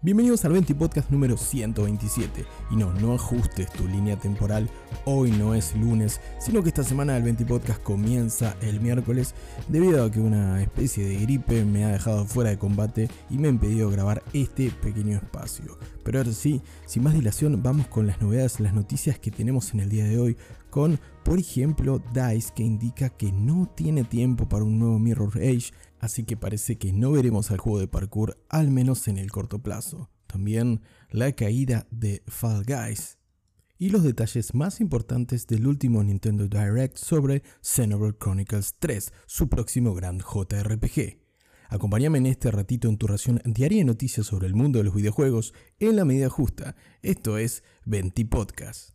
Bienvenidos al 20 Podcast número 127. Y no, no ajustes tu línea temporal. Hoy no es lunes, sino que esta semana el 20 Podcast comienza el miércoles debido a que una especie de gripe me ha dejado fuera de combate y me ha impedido grabar este pequeño espacio. Pero ahora sí, sin más dilación, vamos con las novedades, las noticias que tenemos en el día de hoy con, por ejemplo, DICE que indica que no tiene tiempo para un nuevo Mirror Age así que parece que no veremos al juego de parkour al menos en el corto plazo. También la caída de Fall Guys y los detalles más importantes del último Nintendo Direct sobre Xenoblade Chronicles 3, su próximo gran JRPG. Acompáñame en este ratito en tu ración diaria de noticias sobre el mundo de los videojuegos en la medida justa. Esto es 20 Podcast.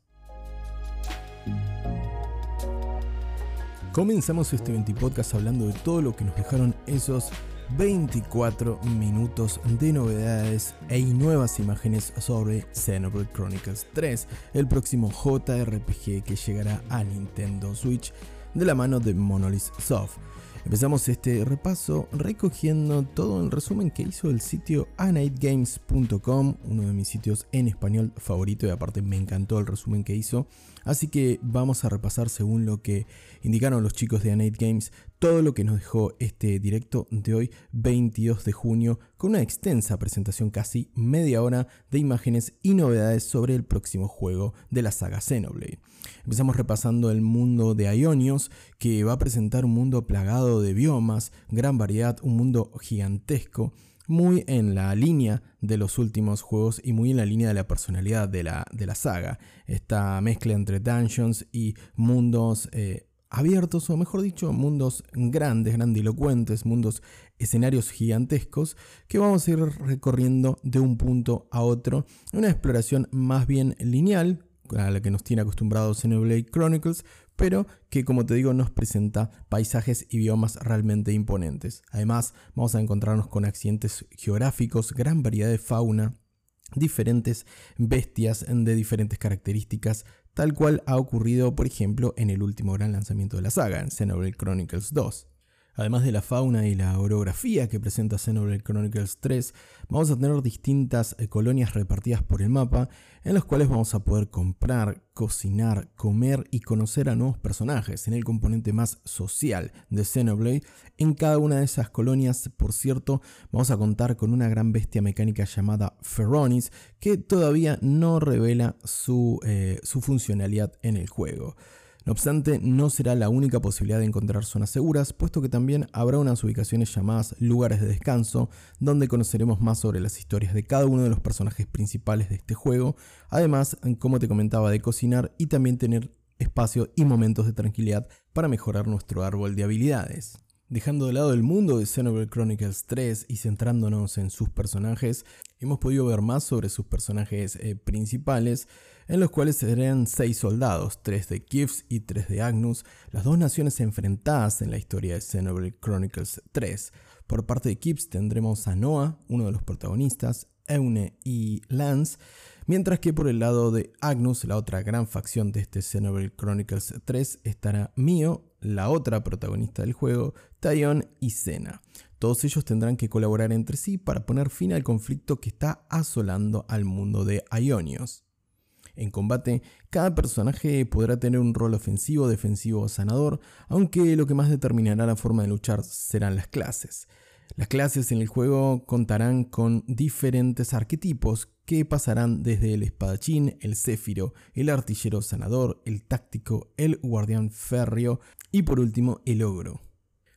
Comenzamos este 20 podcast hablando de todo lo que nos dejaron esos 24 minutos de novedades e nuevas imágenes sobre Xenoblade Chronicles 3, el próximo JRPG que llegará a Nintendo Switch de la mano de Monolith Soft. Empezamos este repaso recogiendo todo el resumen que hizo el sitio anightgames.com, uno de mis sitios en español favorito y aparte me encantó el resumen que hizo. Así que vamos a repasar según lo que indicaron los chicos de Anite Games todo lo que nos dejó este directo de hoy 22 de junio con una extensa presentación casi media hora de imágenes y novedades sobre el próximo juego de la saga Xenoblade. Empezamos repasando el mundo de Ionios que va a presentar un mundo plagado de biomas, gran variedad, un mundo gigantesco muy en la línea de los últimos juegos y muy en la línea de la personalidad de la, de la saga. Esta mezcla entre dungeons y mundos eh, abiertos, o mejor dicho, mundos grandes, grandilocuentes, mundos, escenarios gigantescos, que vamos a ir recorriendo de un punto a otro. Una exploración más bien lineal, a la que nos tiene acostumbrados Xenoblade Chronicles, pero que como te digo nos presenta paisajes y biomas realmente imponentes. Además, vamos a encontrarnos con accidentes geográficos, gran variedad de fauna, diferentes bestias de diferentes características, tal cual ha ocurrido, por ejemplo, en el último gran lanzamiento de la saga, en Xenoblade Chronicles 2. Además de la fauna y la orografía que presenta Xenoblade Chronicles 3, vamos a tener distintas eh, colonias repartidas por el mapa, en las cuales vamos a poder comprar, cocinar, comer y conocer a nuevos personajes, en el componente más social de Xenoblade. En cada una de esas colonias, por cierto, vamos a contar con una gran bestia mecánica llamada Ferronis, que todavía no revela su, eh, su funcionalidad en el juego. No obstante, no será la única posibilidad de encontrar zonas seguras, puesto que también habrá unas ubicaciones llamadas lugares de descanso, donde conoceremos más sobre las historias de cada uno de los personajes principales de este juego, además, como te comentaba, de cocinar y también tener espacio y momentos de tranquilidad para mejorar nuestro árbol de habilidades. Dejando de lado el mundo de Xenoblade Chronicles 3 y centrándonos en sus personajes, hemos podido ver más sobre sus personajes eh, principales, en los cuales serán 6 soldados, 3 de Kifs y 3 de Agnus, las dos naciones enfrentadas en la historia de Xenoblade Chronicles 3. Por parte de Kifs tendremos a Noah, uno de los protagonistas, Eune y Lance, mientras que por el lado de Agnus, la otra gran facción de este Xenoblade Chronicles 3, estará Mio, la otra protagonista del juego, Tyon y Sena. Todos ellos tendrán que colaborar entre sí para poner fin al conflicto que está asolando al mundo de Ionios. En combate, cada personaje podrá tener un rol ofensivo, defensivo o sanador, aunque lo que más determinará la forma de luchar serán las clases. Las clases en el juego contarán con diferentes arquetipos que pasarán desde el espadachín, el céfiro, el artillero sanador, el táctico, el guardián férreo y por último el ogro.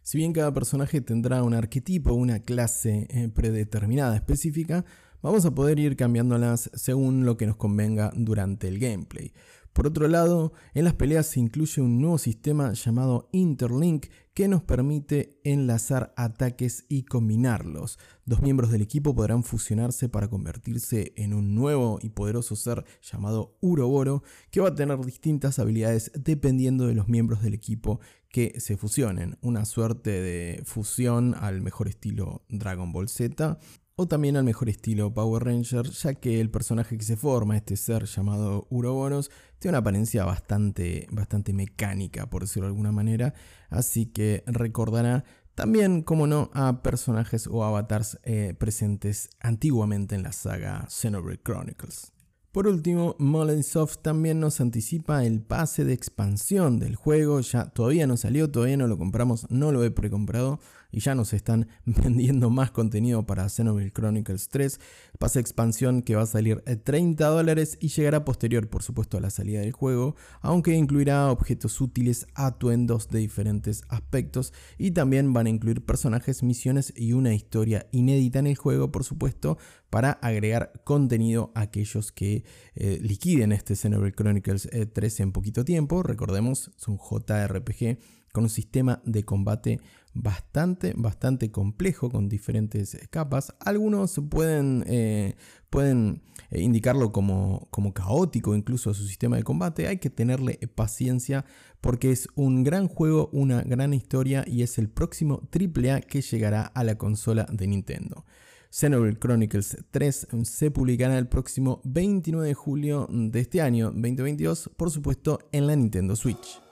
Si bien cada personaje tendrá un arquetipo, una clase eh, predeterminada específica, vamos a poder ir cambiándolas según lo que nos convenga durante el gameplay. Por otro lado, en las peleas se incluye un nuevo sistema llamado Interlink que nos permite enlazar ataques y combinarlos. Dos miembros del equipo podrán fusionarse para convertirse en un nuevo y poderoso ser llamado Uroboro que va a tener distintas habilidades dependiendo de los miembros del equipo que se fusionen. Una suerte de fusión al mejor estilo Dragon Ball Z o también al mejor estilo Power Ranger, ya que el personaje que se forma, este ser llamado Uroboros, tiene una apariencia bastante, bastante mecánica, por decirlo de alguna manera, así que recordará También, como no, a personajes o avatars eh, presentes antiguamente en la saga Xenoblade Chronicles. Por último, Soft también nos anticipa el pase de expansión del juego. Ya todavía no salió, todavía no lo compramos, no lo he precomprado y ya nos están vendiendo más contenido para Xenoblade Chronicles 3. Pase expansión que va a salir 30 dólares y llegará posterior, por supuesto, a la salida del juego, aunque incluirá objetos útiles, atuendos de diferentes aspectos y también van a incluir personajes, misiones y una historia inédita en el juego, por supuesto, para agregar contenido a aquellos que eh, liquiden este Xenoblade Chronicles 3 eh, en poquito tiempo. Recordemos, es un JRPG con un sistema de combate bastante, bastante complejo con diferentes capas. Algunos pueden, eh, pueden indicarlo como, como caótico incluso su sistema de combate. Hay que tenerle paciencia porque es un gran juego, una gran historia y es el próximo AAA que llegará a la consola de Nintendo. Xenoblade Chronicles 3 se publicará el próximo 29 de julio de este año 2022, por supuesto en la Nintendo Switch.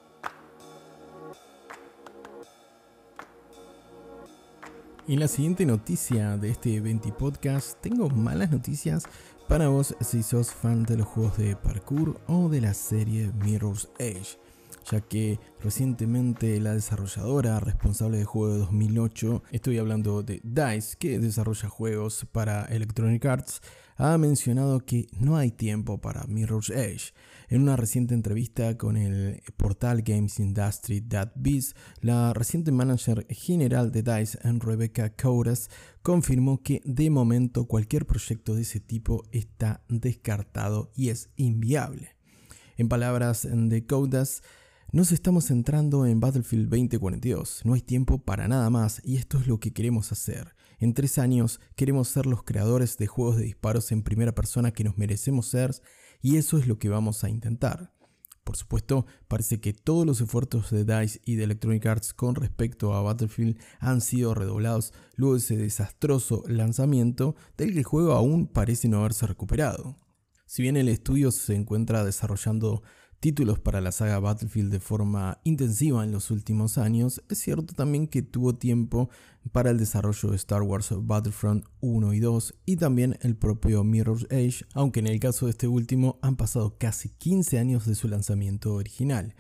En la siguiente noticia de este 20 podcast, tengo malas noticias para vos si sos fan de los juegos de parkour o de la serie Mirror's Edge ya que recientemente la desarrolladora responsable de juego de 2008, estoy hablando de DICE, que desarrolla juegos para Electronic Arts, ha mencionado que no hay tiempo para Mirror's Edge. En una reciente entrevista con el portal Games Industry Biz, la reciente manager general de DICE, Rebecca Couras, confirmó que de momento cualquier proyecto de ese tipo está descartado y es inviable. En palabras de Couras, nos estamos centrando en Battlefield 2042, no hay tiempo para nada más y esto es lo que queremos hacer. En tres años queremos ser los creadores de juegos de disparos en primera persona que nos merecemos ser y eso es lo que vamos a intentar. Por supuesto, parece que todos los esfuerzos de DICE y de Electronic Arts con respecto a Battlefield han sido redoblados luego de ese desastroso lanzamiento del que el juego aún parece no haberse recuperado. Si bien el estudio se encuentra desarrollando títulos para la saga Battlefield de forma intensiva en los últimos años, es cierto también que tuvo tiempo para el desarrollo de Star Wars Battlefront 1 y 2 y también el propio Mirror's Edge, aunque en el caso de este último han pasado casi 15 años de su lanzamiento original.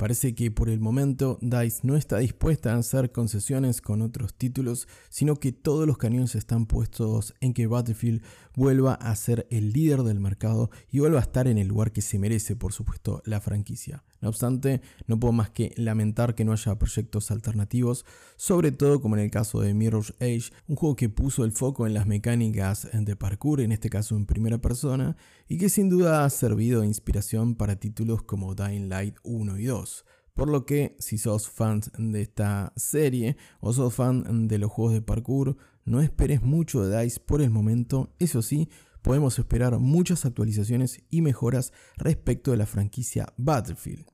Parece que por el momento DICE no está dispuesta a hacer concesiones con otros títulos, sino que todos los cañones están puestos en que Battlefield vuelva a ser el líder del mercado y vuelva a estar en el lugar que se merece, por supuesto, la franquicia. No obstante, no puedo más que lamentar que no haya proyectos alternativos, sobre todo como en el caso de Mirror's Edge, un juego que puso el foco en las mecánicas de parkour, en este caso en primera persona, y que sin duda ha servido de inspiración para títulos como Dying Light 1 y 2. Por lo que, si sos fan de esta serie o sos fan de los juegos de parkour, no esperes mucho de DICE por el momento, eso sí, podemos esperar muchas actualizaciones y mejoras respecto de la franquicia Battlefield.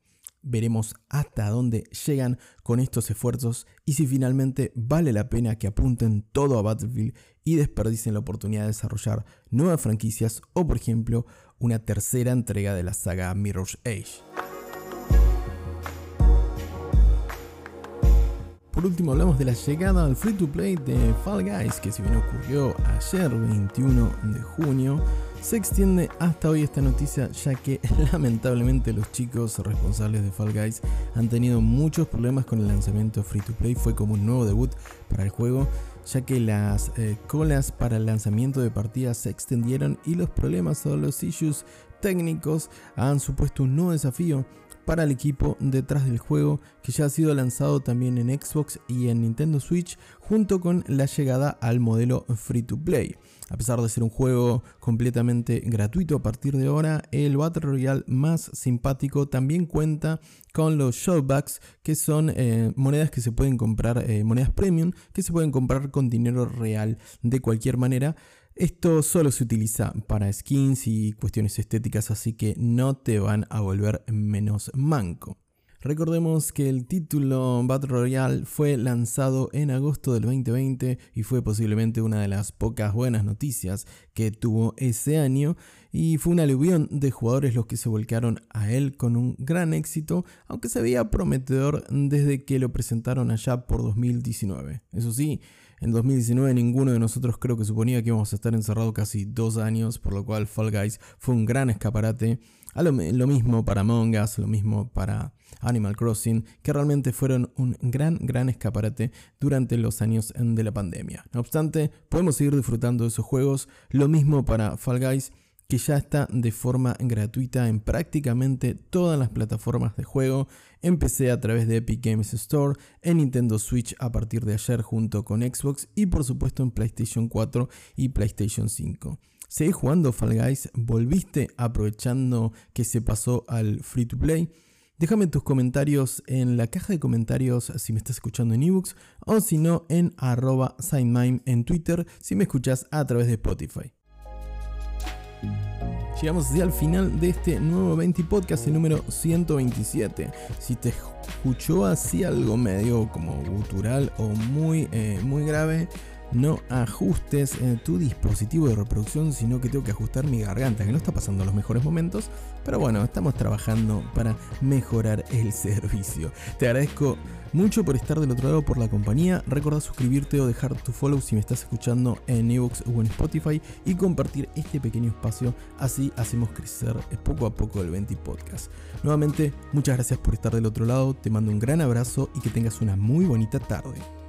Veremos hasta dónde llegan con estos esfuerzos y si finalmente vale la pena que apunten todo a Battlefield y desperdicien la oportunidad de desarrollar nuevas franquicias o por ejemplo una tercera entrega de la saga Mirror's Edge. Por último hablamos de la llegada al free to play de Fall Guys, que si bien ocurrió ayer 21 de junio, se extiende hasta hoy esta noticia ya que lamentablemente los chicos responsables de Fall Guys han tenido muchos problemas con el lanzamiento free to play, fue como un nuevo debut para el juego ya que las eh, colas para el lanzamiento de partidas se extendieron y los problemas o los issues técnicos han supuesto un nuevo desafío para el equipo detrás del juego que ya ha sido lanzado también en Xbox y en Nintendo Switch junto con la llegada al modelo free to play. A pesar de ser un juego completamente gratuito a partir de ahora, el Battle Royale más simpático también cuenta con los showbacks, que son eh, monedas que se pueden comprar, eh, monedas premium, que se pueden comprar con dinero real de cualquier manera. Esto solo se utiliza para skins y cuestiones estéticas, así que no te van a volver menos manco. Recordemos que el título Battle Royale fue lanzado en agosto del 2020 y fue posiblemente una de las pocas buenas noticias que tuvo ese año y fue una aluvión de jugadores los que se volcaron a él con un gran éxito, aunque se veía prometedor desde que lo presentaron allá por 2019. Eso sí, en 2019 ninguno de nosotros creo que suponía que íbamos a estar encerrados casi dos años, por lo cual Fall Guys fue un gran escaparate. Lo, mismo para Among Us, lo mismo para Animal Crossing, que realmente fueron un gran, gran escaparate durante los años de la pandemia. No obstante, podemos seguir disfrutando de esos juegos. Lo mismo para Fall Guys que ya está de forma gratuita en prácticamente todas las plataformas de juego. Empecé a través de Epic Games Store, en Nintendo Switch a partir de ayer junto con Xbox y por supuesto en PlayStation 4 y PlayStation 5. ¿Seguís jugando Fall Guys? ¿Volviste aprovechando que se pasó al free to play? Déjame tus comentarios en la caja de comentarios si me estás escuchando en ebooks o si no en arroba en Twitter si me escuchas a través de Spotify. Llegamos así al final de este nuevo 20 podcast, número 127. Si te escuchó así algo medio como gutural o muy, eh, muy grave, no ajustes eh, tu dispositivo de reproducción, sino que tengo que ajustar mi garganta, que no está pasando los mejores momentos. Pero bueno, estamos trabajando para mejorar el servicio. Te agradezco mucho por estar del otro lado, por la compañía. Recuerda suscribirte o dejar tu follow si me estás escuchando en Evox o en Spotify y compartir este pequeño espacio. Así hacemos crecer poco a poco el 20 Podcast. Nuevamente, muchas gracias por estar del otro lado. Te mando un gran abrazo y que tengas una muy bonita tarde.